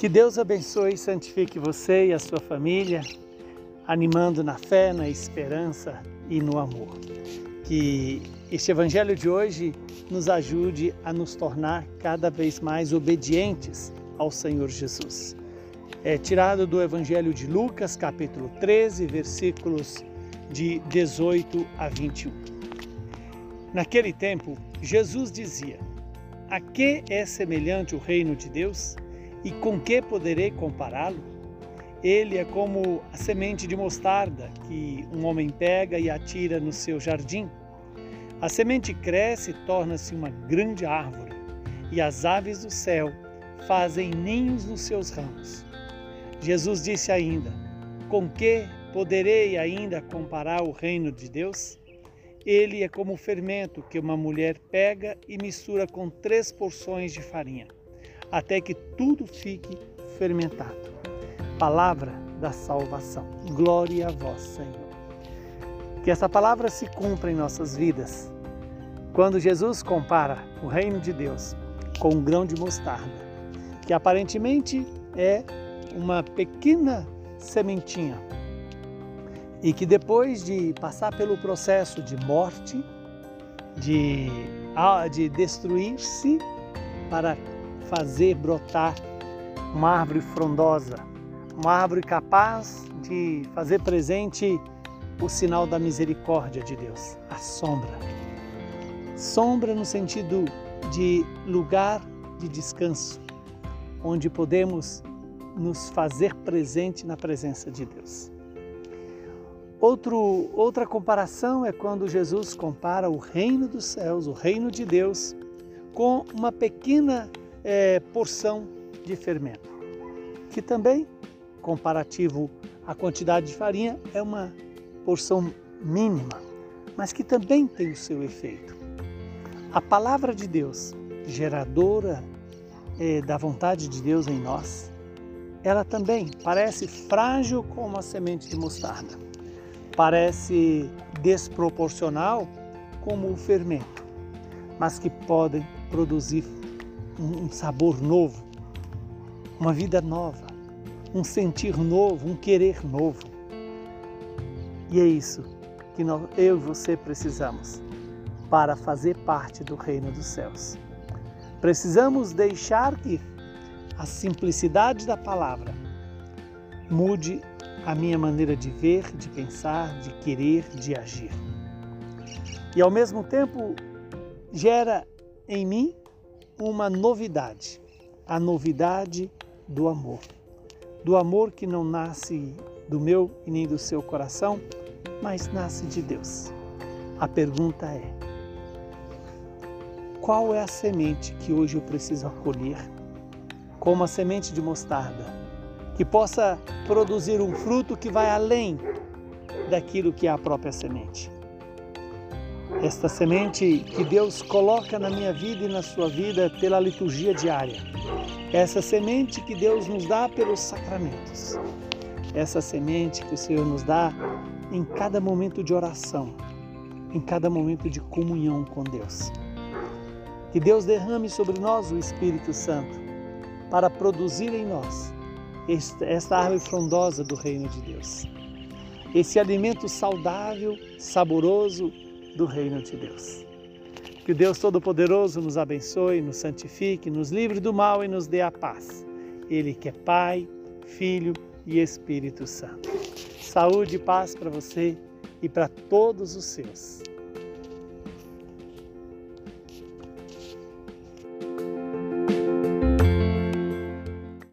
Que Deus abençoe e santifique você e a sua família, animando na fé, na esperança e no amor. Que este Evangelho de hoje nos ajude a nos tornar cada vez mais obedientes ao Senhor Jesus. É tirado do Evangelho de Lucas, capítulo 13, versículos de 18 a 21. Naquele tempo, Jesus dizia: A que é semelhante o reino de Deus? E com que poderei compará-lo? Ele é como a semente de mostarda que um homem pega e atira no seu jardim. A semente cresce e torna-se uma grande árvore, e as aves do céu fazem ninhos nos seus ramos. Jesus disse ainda: Com que poderei ainda comparar o reino de Deus? Ele é como o fermento que uma mulher pega e mistura com três porções de farinha, até que tudo fique fermentado. Palavra da salvação. Glória a vós, Senhor. Que essa palavra se cumpra em nossas vidas. Quando Jesus compara o reino de Deus com um grão de mostarda, que aparentemente é uma pequena sementinha, e que depois de passar pelo processo de morte, de, de destruir-se para fazer brotar uma árvore frondosa, uma árvore capaz de fazer presente o sinal da misericórdia de Deus, a sombra. Sombra no sentido de lugar de descanso, onde podemos nos fazer presente na presença de Deus. Outro, outra comparação é quando Jesus compara o reino dos céus, o reino de Deus, com uma pequena é, porção de fermento, que também, comparativo à quantidade de farinha, é uma porção mínima, mas que também tem o seu efeito. A palavra de Deus, geradora é, da vontade de Deus em nós, ela também parece frágil como a semente de mostarda parece desproporcional como o fermento, mas que podem produzir um sabor novo, uma vida nova, um sentir novo, um querer novo. E é isso que nós, eu e você precisamos para fazer parte do reino dos céus. Precisamos deixar que a simplicidade da palavra mude a minha maneira de ver, de pensar, de querer, de agir. E ao mesmo tempo gera em mim uma novidade, a novidade do amor. Do amor que não nasce do meu e nem do seu coração, mas nasce de Deus. A pergunta é: qual é a semente que hoje eu preciso acolher? Como a semente de mostarda, que possa produzir um fruto que vai além daquilo que é a própria semente. Esta semente que Deus coloca na minha vida e na sua vida pela liturgia diária. Essa semente que Deus nos dá pelos sacramentos. Essa semente que o Senhor nos dá em cada momento de oração, em cada momento de comunhão com Deus. Que Deus derrame sobre nós o Espírito Santo para produzir em nós esta árvore frondosa do reino de Deus. Esse alimento saudável, saboroso do reino de Deus. Que o Deus Todo-Poderoso nos abençoe, nos santifique, nos livre do mal e nos dê a paz. Ele que é Pai, Filho e Espírito Santo. Saúde e paz para você e para todos os seus.